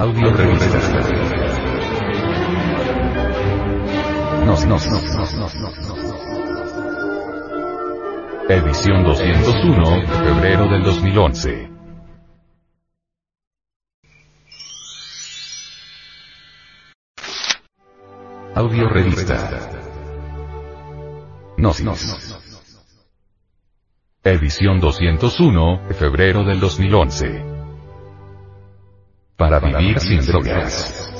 Audio revista. Nos, nos, nos, nos. Edición 201, febrero del 2011. Audio revista. Nos, nos. Edición 201, febrero del 2011. Para vivir sin drogas.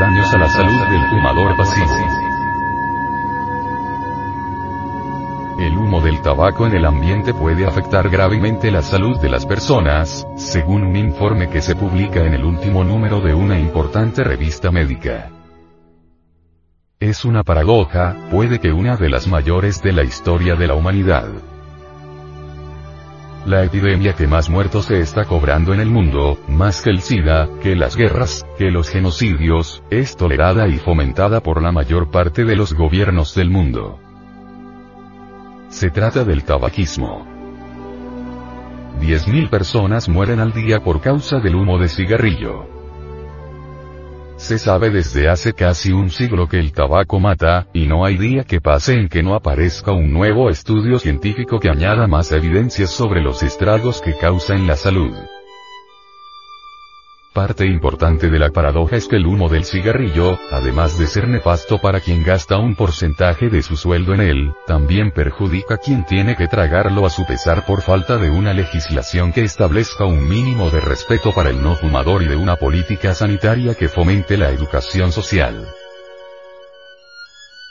Daños a la salud del fumador pasivo. El humo del tabaco en el ambiente puede afectar gravemente la salud de las personas, según un informe que se publica en el último número de una importante revista médica. Es una paradoja, puede que una de las mayores de la historia de la humanidad. La epidemia que más muertos se está cobrando en el mundo, más que el SIDA, que las guerras, que los genocidios, es tolerada y fomentada por la mayor parte de los gobiernos del mundo. Se trata del tabaquismo. 10.000 personas mueren al día por causa del humo de cigarrillo. Se sabe desde hace casi un siglo que el tabaco mata, y no hay día que pase en que no aparezca un nuevo estudio científico que añada más evidencias sobre los estragos que causa en la salud. Parte importante de la paradoja es que el humo del cigarrillo, además de ser nefasto para quien gasta un porcentaje de su sueldo en él, también perjudica a quien tiene que tragarlo a su pesar por falta de una legislación que establezca un mínimo de respeto para el no fumador y de una política sanitaria que fomente la educación social.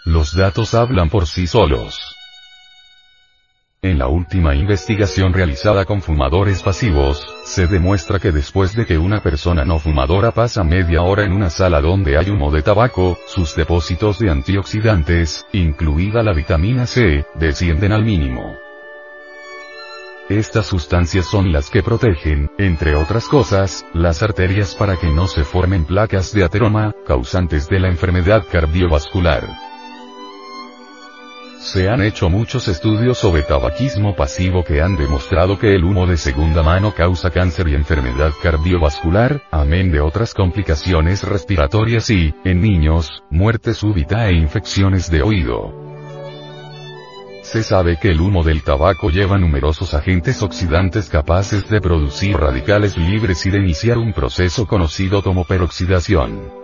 Los datos hablan por sí solos. En la última investigación realizada con fumadores pasivos, se demuestra que después de que una persona no fumadora pasa media hora en una sala donde hay humo de tabaco, sus depósitos de antioxidantes, incluida la vitamina C, descienden al mínimo. Estas sustancias son las que protegen, entre otras cosas, las arterias para que no se formen placas de ateroma, causantes de la enfermedad cardiovascular. Se han hecho muchos estudios sobre tabaquismo pasivo que han demostrado que el humo de segunda mano causa cáncer y enfermedad cardiovascular, amén de otras complicaciones respiratorias y, en niños, muerte súbita e infecciones de oído. Se sabe que el humo del tabaco lleva numerosos agentes oxidantes capaces de producir radicales libres y de iniciar un proceso conocido como peroxidación.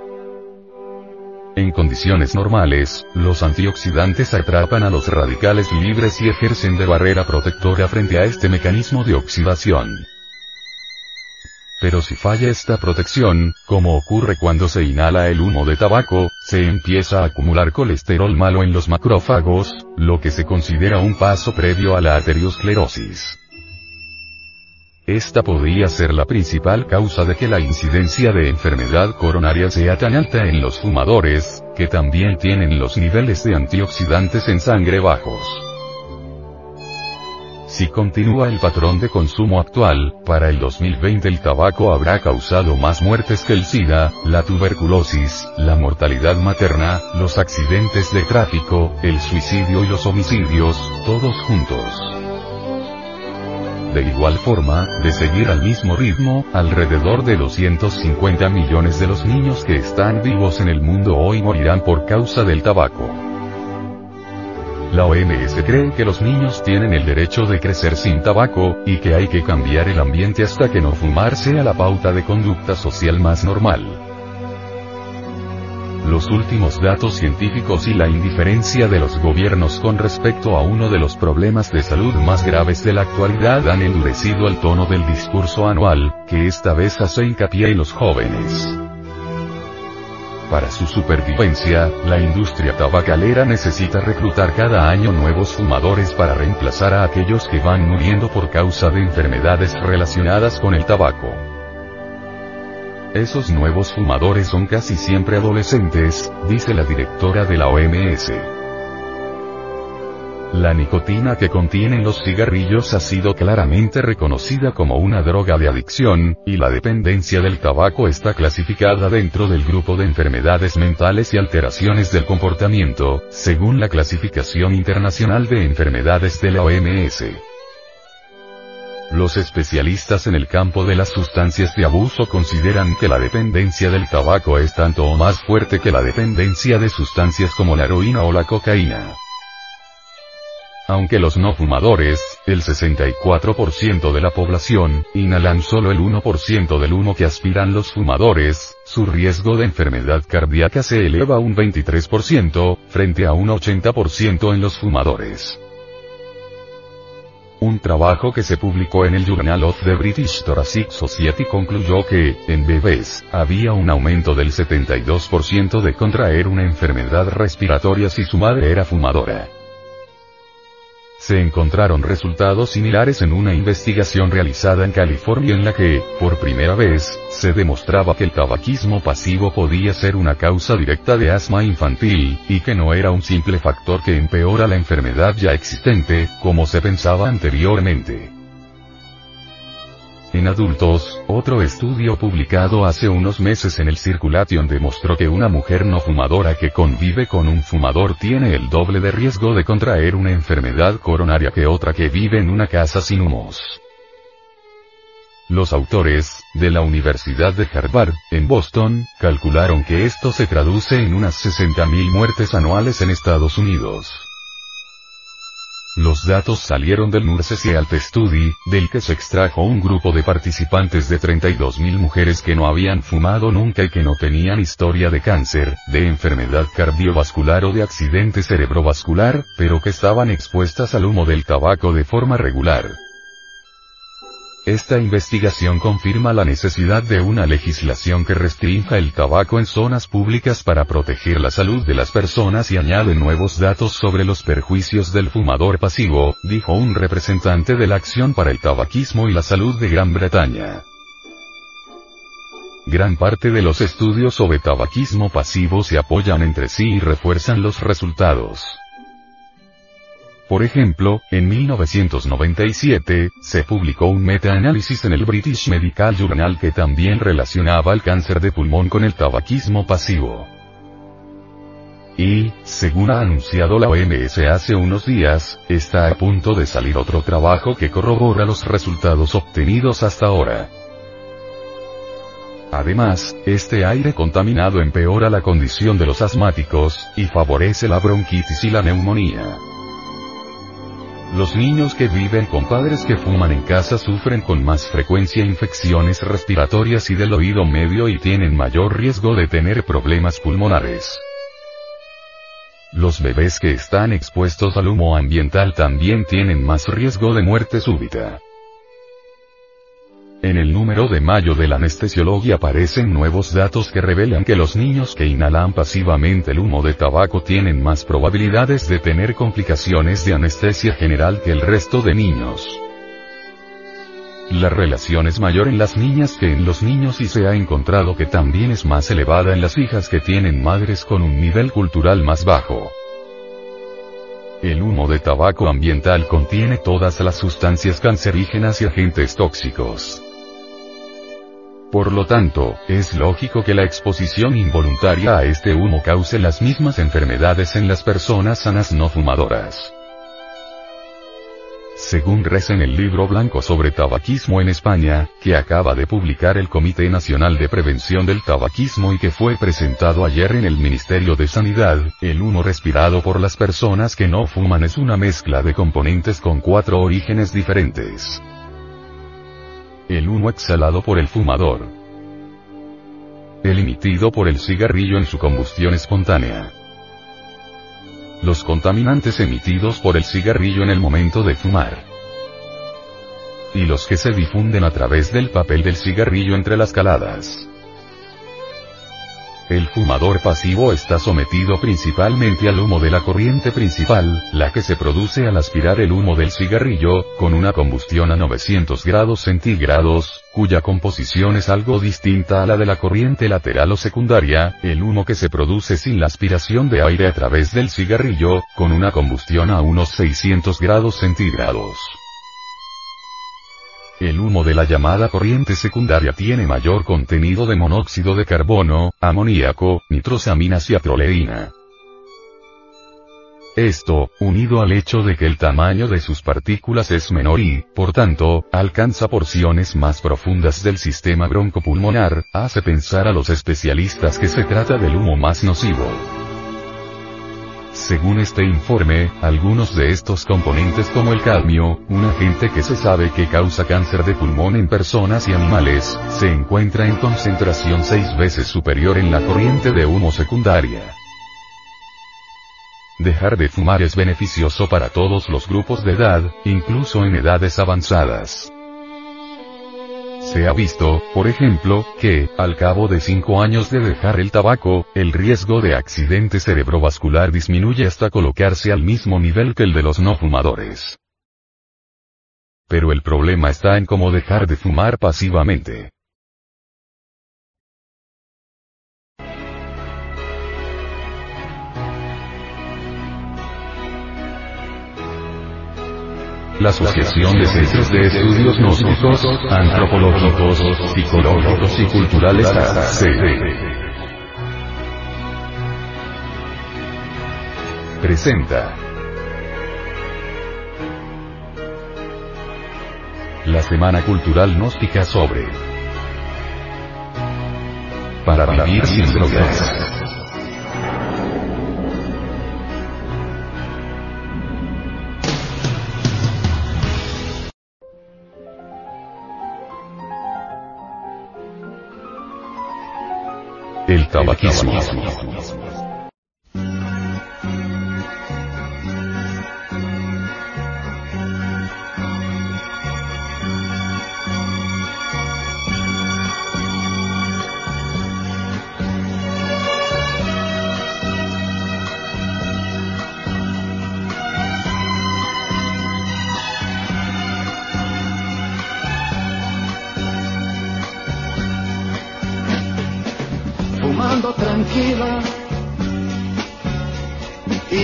En condiciones normales, los antioxidantes atrapan a los radicales libres y ejercen de barrera protectora frente a este mecanismo de oxidación. Pero si falla esta protección, como ocurre cuando se inhala el humo de tabaco, se empieza a acumular colesterol malo en los macrófagos, lo que se considera un paso previo a la arteriosclerosis. Esta podría ser la principal causa de que la incidencia de enfermedad coronaria sea tan alta en los fumadores, que también tienen los niveles de antioxidantes en sangre bajos. Si continúa el patrón de consumo actual, para el 2020 el tabaco habrá causado más muertes que el SIDA, la tuberculosis, la mortalidad materna, los accidentes de tráfico, el suicidio y los homicidios, todos juntos. De igual forma, de seguir al mismo ritmo, alrededor de 250 millones de los niños que están vivos en el mundo hoy morirán por causa del tabaco. La OMS cree que los niños tienen el derecho de crecer sin tabaco, y que hay que cambiar el ambiente hasta que no fumar sea la pauta de conducta social más normal. Los últimos datos científicos y la indiferencia de los gobiernos con respecto a uno de los problemas de salud más graves de la actualidad han endurecido el tono del discurso anual, que esta vez hace hincapié en los jóvenes. Para su supervivencia, la industria tabacalera necesita reclutar cada año nuevos fumadores para reemplazar a aquellos que van muriendo por causa de enfermedades relacionadas con el tabaco. Esos nuevos fumadores son casi siempre adolescentes, dice la directora de la OMS. La nicotina que contienen los cigarrillos ha sido claramente reconocida como una droga de adicción, y la dependencia del tabaco está clasificada dentro del grupo de enfermedades mentales y alteraciones del comportamiento, según la clasificación internacional de enfermedades de la OMS. Los especialistas en el campo de las sustancias de abuso consideran que la dependencia del tabaco es tanto o más fuerte que la dependencia de sustancias como la heroína o la cocaína. Aunque los no fumadores, el 64% de la población, inhalan solo el 1% del humo que aspiran los fumadores, su riesgo de enfermedad cardíaca se eleva un 23%, frente a un 80% en los fumadores. Un trabajo que se publicó en el Journal of the British Thoracic Society concluyó que, en bebés, había un aumento del 72% de contraer una enfermedad respiratoria si su madre era fumadora se encontraron resultados similares en una investigación realizada en California en la que, por primera vez, se demostraba que el tabaquismo pasivo podía ser una causa directa de asma infantil, y que no era un simple factor que empeora la enfermedad ya existente, como se pensaba anteriormente. En adultos, otro estudio publicado hace unos meses en el Circulation demostró que una mujer no fumadora que convive con un fumador tiene el doble de riesgo de contraer una enfermedad coronaria que otra que vive en una casa sin humos. Los autores, de la Universidad de Harvard, en Boston, calcularon que esto se traduce en unas 60.000 muertes anuales en Estados Unidos. Los datos salieron del Nurse Health Study, del que se extrajo un grupo de participantes de 32.000 mujeres que no habían fumado nunca y que no tenían historia de cáncer, de enfermedad cardiovascular o de accidente cerebrovascular, pero que estaban expuestas al humo del tabaco de forma regular. Esta investigación confirma la necesidad de una legislación que restrinja el tabaco en zonas públicas para proteger la salud de las personas y añade nuevos datos sobre los perjuicios del fumador pasivo, dijo un representante de la Acción para el Tabaquismo y la Salud de Gran Bretaña. Gran parte de los estudios sobre tabaquismo pasivo se apoyan entre sí y refuerzan los resultados. Por ejemplo, en 1997, se publicó un meta-análisis en el British Medical Journal que también relacionaba el cáncer de pulmón con el tabaquismo pasivo. Y, según ha anunciado la OMS hace unos días, está a punto de salir otro trabajo que corrobora los resultados obtenidos hasta ahora. Además, este aire contaminado empeora la condición de los asmáticos, y favorece la bronquitis y la neumonía. Los niños que viven con padres que fuman en casa sufren con más frecuencia infecciones respiratorias y del oído medio y tienen mayor riesgo de tener problemas pulmonares. Los bebés que están expuestos al humo ambiental también tienen más riesgo de muerte súbita. En el número de mayo de la anestesiología aparecen nuevos datos que revelan que los niños que inhalan pasivamente el humo de tabaco tienen más probabilidades de tener complicaciones de anestesia general que el resto de niños. La relación es mayor en las niñas que en los niños y se ha encontrado que también es más elevada en las hijas que tienen madres con un nivel cultural más bajo. El humo de tabaco ambiental contiene todas las sustancias cancerígenas y agentes tóxicos. Por lo tanto, es lógico que la exposición involuntaria a este humo cause las mismas enfermedades en las personas sanas no fumadoras. Según reza en el libro blanco sobre tabaquismo en España, que acaba de publicar el Comité Nacional de Prevención del Tabaquismo y que fue presentado ayer en el Ministerio de Sanidad, el humo respirado por las personas que no fuman es una mezcla de componentes con cuatro orígenes diferentes el humo exhalado por el fumador, el emitido por el cigarrillo en su combustión espontánea, los contaminantes emitidos por el cigarrillo en el momento de fumar, y los que se difunden a través del papel del cigarrillo entre las caladas. El fumador pasivo está sometido principalmente al humo de la corriente principal, la que se produce al aspirar el humo del cigarrillo, con una combustión a 900 grados centígrados, cuya composición es algo distinta a la de la corriente lateral o secundaria, el humo que se produce sin la aspiración de aire a través del cigarrillo, con una combustión a unos 600 grados centígrados. El humo de la llamada corriente secundaria tiene mayor contenido de monóxido de carbono, amoníaco, nitrosaminas y atroleína. Esto, unido al hecho de que el tamaño de sus partículas es menor y, por tanto, alcanza porciones más profundas del sistema broncopulmonar, hace pensar a los especialistas que se trata del humo más nocivo. Según este informe, algunos de estos componentes como el cadmio, un agente que se sabe que causa cáncer de pulmón en personas y animales, se encuentra en concentración seis veces superior en la corriente de humo secundaria. Dejar de fumar es beneficioso para todos los grupos de edad, incluso en edades avanzadas. Se ha visto, por ejemplo, que, al cabo de 5 años de dejar el tabaco, el riesgo de accidente cerebrovascular disminuye hasta colocarse al mismo nivel que el de los no fumadores. Pero el problema está en cómo dejar de fumar pasivamente. La Asociación de Centros de Estudios Gnósticos, Antropológicos, Psicológicos y Culturales AC. Presenta. La Semana Cultural Gnóstica sobre. Para vivir sin drogas. El tabaquismo.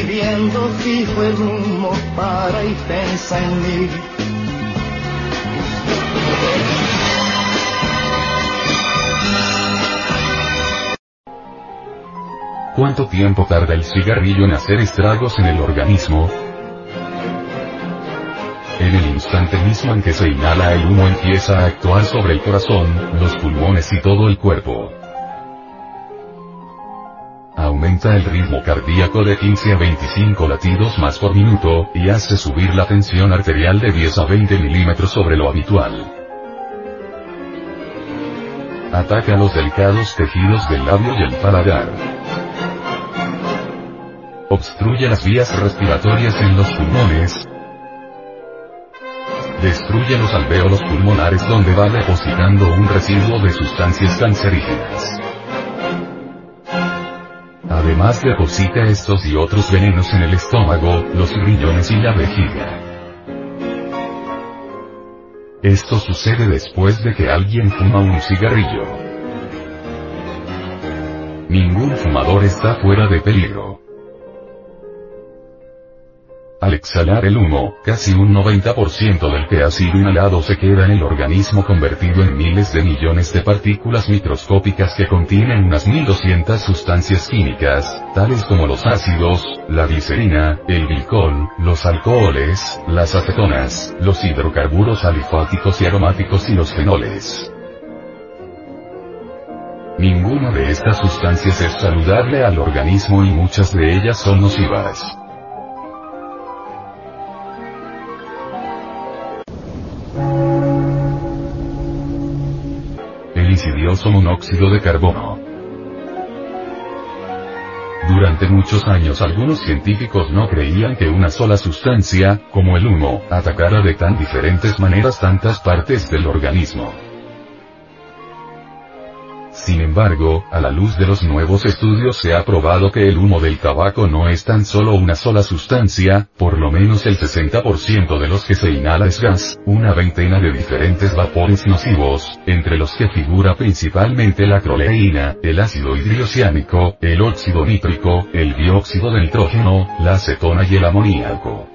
Viendo fijo el humo para y en mí. ¿Cuánto tiempo tarda el cigarrillo en hacer estragos en el organismo? En el instante mismo en que se inhala el humo empieza a actuar sobre el corazón, los pulmones y todo el cuerpo aumenta el ritmo cardíaco de 15 a 25 latidos más por minuto, y hace subir la tensión arterial de 10 a 20 milímetros sobre lo habitual. Ataca los delicados tejidos del labio y el paladar. Obstruye las vías respiratorias en los pulmones. Destruye los alvéolos pulmonares donde va depositando un residuo de sustancias cancerígenas. Además deposita estos y otros venenos en el estómago, los riñones y la vejiga. Esto sucede después de que alguien fuma un cigarrillo. Ningún fumador está fuera de peligro. Al exhalar el humo, casi un 90% del que ha sido inhalado se queda en el organismo convertido en miles de millones de partículas microscópicas que contienen unas 1200 sustancias químicas, tales como los ácidos, la glicerina, el glicol, los alcoholes, las acetonas, los hidrocarburos alifáticos y aromáticos y los fenoles. Ninguna de estas sustancias es saludable al organismo y muchas de ellas son nocivas. Monóxido de carbono. Durante muchos años algunos científicos no creían que una sola sustancia, como el humo, atacara de tan diferentes maneras tantas partes del organismo. Sin embargo, a la luz de los nuevos estudios se ha probado que el humo del tabaco no es tan solo una sola sustancia, por lo menos el 60% de los que se inhala es gas, una veintena de diferentes vapores nocivos, entre los que figura principalmente la croleína, el ácido hidroxiánico, el óxido nítrico, el dióxido de nitrógeno, la acetona y el amoníaco.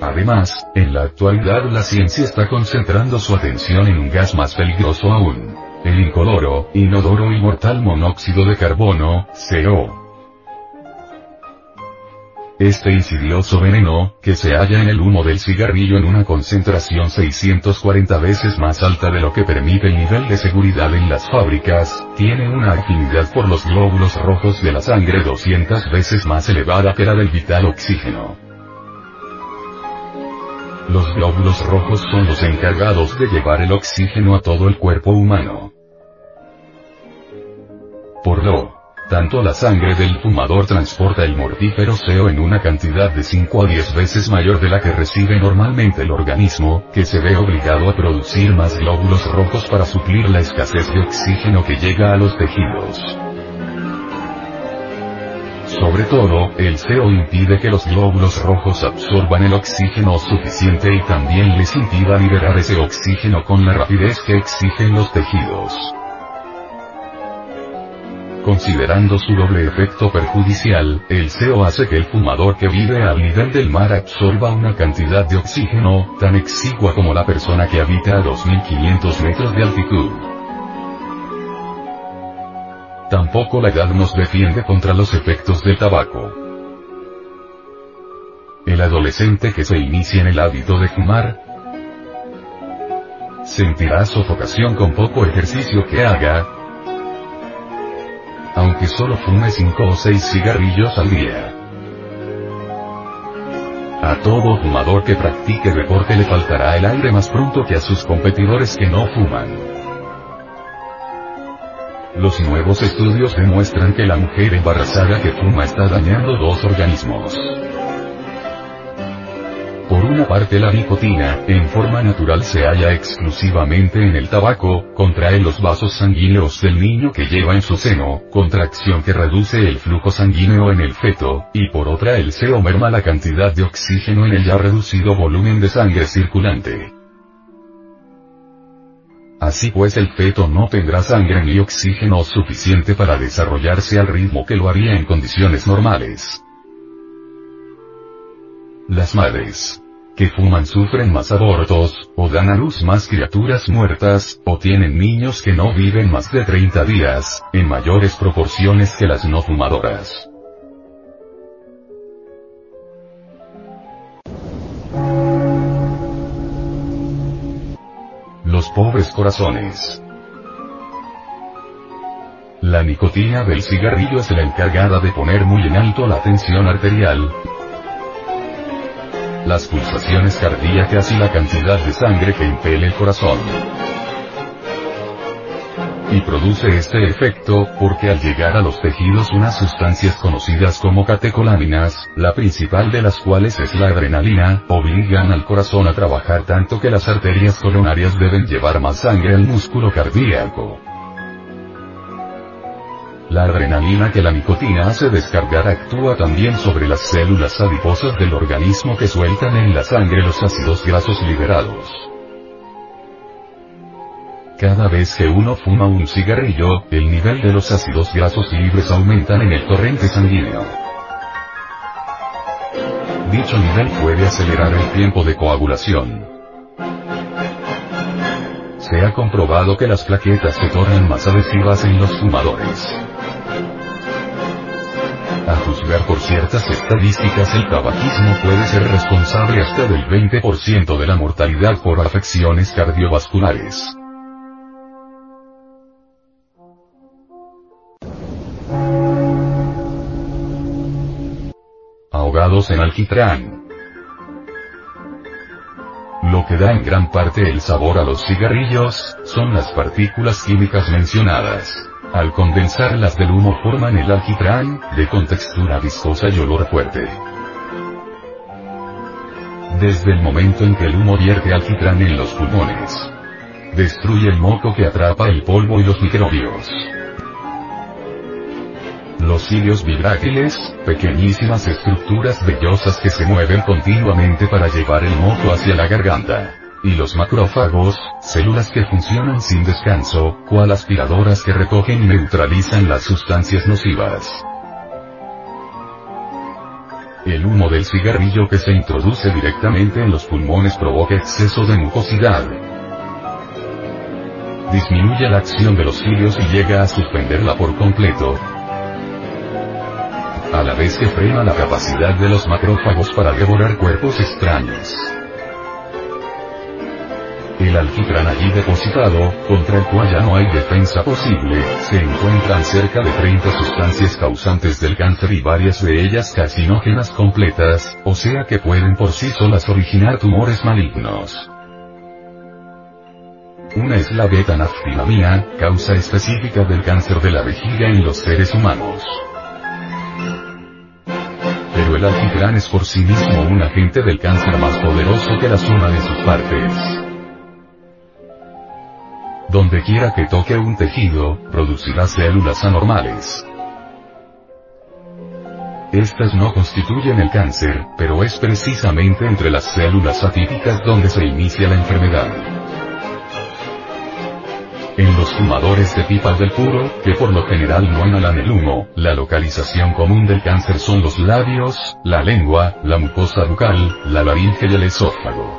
Además, en la actualidad la ciencia está concentrando su atención en un gas más peligroso aún. El incoloro, inodoro y mortal monóxido de carbono, CO. Este insidioso veneno, que se halla en el humo del cigarrillo en una concentración 640 veces más alta de lo que permite el nivel de seguridad en las fábricas, tiene una afinidad por los glóbulos rojos de la sangre 200 veces más elevada que la del vital oxígeno. Los glóbulos rojos son los encargados de llevar el oxígeno a todo el cuerpo humano. Por lo tanto la sangre del fumador transporta el mortífero CO en una cantidad de 5 a 10 veces mayor de la que recibe normalmente el organismo, que se ve obligado a producir más glóbulos rojos para suplir la escasez de oxígeno que llega a los tejidos. Sobre todo, el CO impide que los glóbulos rojos absorban el oxígeno suficiente y también les impida liberar ese oxígeno con la rapidez que exigen los tejidos. Considerando su doble efecto perjudicial, el CO hace que el fumador que vive al nivel del mar absorba una cantidad de oxígeno, tan exigua como la persona que habita a 2500 metros de altitud. Tampoco la edad nos defiende contra los efectos del tabaco. El adolescente que se inicia en el hábito de fumar, sentirá sofocación con poco ejercicio que haga, aunque solo fume 5 o 6 cigarrillos al día. A todo fumador que practique deporte le faltará el aire más pronto que a sus competidores que no fuman. Los nuevos estudios demuestran que la mujer embarazada que fuma está dañando dos organismos. Por una parte la nicotina, en forma natural se halla exclusivamente en el tabaco, contrae los vasos sanguíneos del niño que lleva en su seno, contracción que reduce el flujo sanguíneo en el feto, y por otra el CO merma la cantidad de oxígeno en el ya reducido volumen de sangre circulante. Así pues el feto no tendrá sangre ni oxígeno suficiente para desarrollarse al ritmo que lo haría en condiciones normales. Las madres que fuman sufren más abortos, o dan a luz más criaturas muertas, o tienen niños que no viven más de 30 días, en mayores proporciones que las no fumadoras. Pobres corazones. La nicotina del cigarrillo es la encargada de poner muy en alto la tensión arterial, las pulsaciones cardíacas y la cantidad de sangre que impele el corazón. Y produce este efecto, porque al llegar a los tejidos unas sustancias conocidas como catecolaminas, la principal de las cuales es la adrenalina, obligan al corazón a trabajar tanto que las arterias coronarias deben llevar más sangre al músculo cardíaco. La adrenalina que la nicotina hace descargar actúa también sobre las células adiposas del organismo que sueltan en la sangre los ácidos grasos liberados. Cada vez que uno fuma un cigarrillo, el nivel de los ácidos grasos libres aumentan en el torrente sanguíneo. Dicho nivel puede acelerar el tiempo de coagulación. Se ha comprobado que las plaquetas se tornan más adhesivas en los fumadores. A juzgar por ciertas estadísticas el tabaquismo puede ser responsable hasta del 20% de la mortalidad por afecciones cardiovasculares. En alquitrán. Lo que da en gran parte el sabor a los cigarrillos, son las partículas químicas mencionadas. Al condensarlas del humo forman el alquitrán, de contextura viscosa y olor fuerte. Desde el momento en que el humo vierte alquitrán en los pulmones, destruye el moco que atrapa el polvo y los microbios. Los cilios vibrátiles, pequeñísimas estructuras vellosas que se mueven continuamente para llevar el moco hacia la garganta y los macrófagos, células que funcionan sin descanso, cual aspiradoras que recogen y neutralizan las sustancias nocivas. El humo del cigarrillo que se introduce directamente en los pulmones provoca exceso de mucosidad. Disminuye la acción de los cilios y llega a suspenderla por completo, a la vez que frena la capacidad de los macrófagos para devorar cuerpos extraños. El alquitrán allí depositado, contra el cual ya no hay defensa posible, se encuentran cerca de 30 sustancias causantes del cáncer y varias de ellas carcinógenas completas, o sea que pueden por sí solas originar tumores malignos. Una es la beta-naftinamina, causa específica del cáncer de la vejiga en los seres humanos. Pero el alquitrán es por sí mismo un agente del cáncer más poderoso que la suma de sus partes. Donde quiera que toque un tejido, producirá células anormales. Estas no constituyen el cáncer, pero es precisamente entre las células atípicas donde se inicia la enfermedad. Los fumadores de pipas del puro, que por lo general no inhalan el humo, la localización común del cáncer son los labios, la lengua, la mucosa bucal, la laringe y el esófago.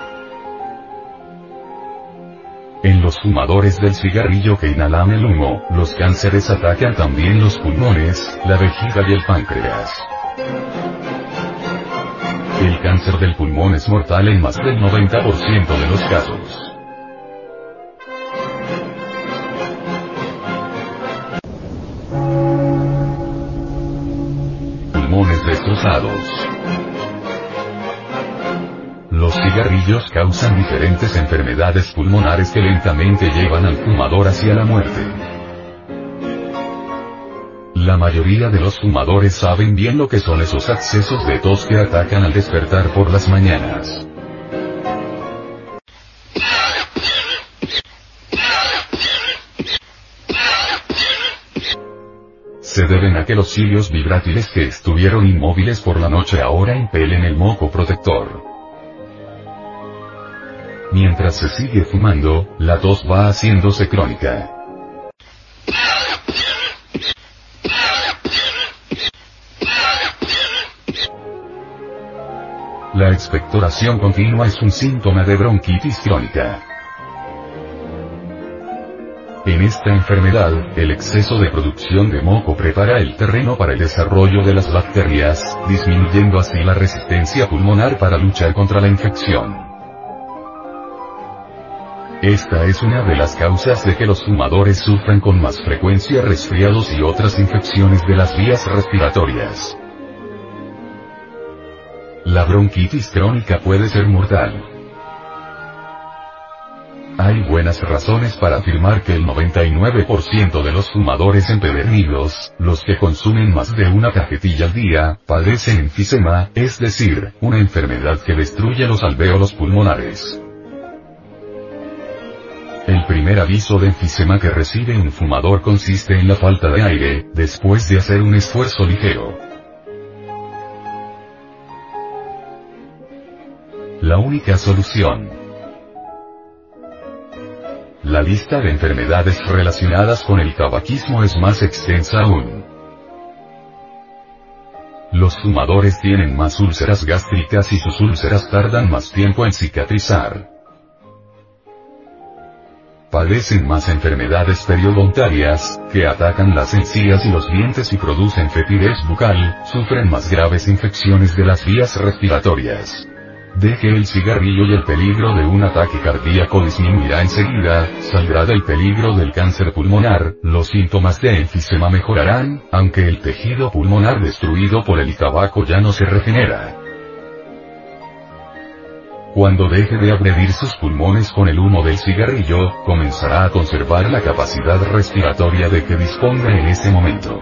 En los fumadores del cigarrillo que inhalan el humo, los cánceres atacan también los pulmones, la vejiga y el páncreas. El cáncer del pulmón es mortal en más del 90% de los casos. Los cigarrillos causan diferentes enfermedades pulmonares que lentamente llevan al fumador hacia la muerte. La mayoría de los fumadores saben bien lo que son esos accesos de tos que atacan al despertar por las mañanas. Deben a que los cilios vibrátiles que estuvieron inmóviles por la noche ahora impelen el moco protector. Mientras se sigue fumando, la tos va haciéndose crónica. La expectoración continua es un síntoma de bronquitis crónica. En esta enfermedad, el exceso de producción de moco prepara el terreno para el desarrollo de las bacterias, disminuyendo así la resistencia pulmonar para luchar contra la infección. Esta es una de las causas de que los fumadores sufran con más frecuencia resfriados y otras infecciones de las vías respiratorias. La bronquitis crónica puede ser mortal. Hay buenas razones para afirmar que el 99% de los fumadores empedernidos, los que consumen más de una cajetilla al día, padecen enfisema, es decir, una enfermedad que destruye los alvéolos pulmonares. El primer aviso de enfisema que recibe un fumador consiste en la falta de aire, después de hacer un esfuerzo ligero. La única solución. La lista de enfermedades relacionadas con el tabaquismo es más extensa aún. Los fumadores tienen más úlceras gástricas y sus úlceras tardan más tiempo en cicatrizar padecen más enfermedades periodontarias, que atacan las encías y los dientes y producen fetidez bucal, sufren más graves infecciones de las vías respiratorias. Deje el cigarrillo y el peligro de un ataque cardíaco disminuirá enseguida, saldrá del peligro del cáncer pulmonar, los síntomas de enfisema mejorarán, aunque el tejido pulmonar destruido por el tabaco ya no se regenera. Cuando deje de agredir sus pulmones con el humo del cigarrillo, comenzará a conservar la capacidad respiratoria de que disponga en ese momento.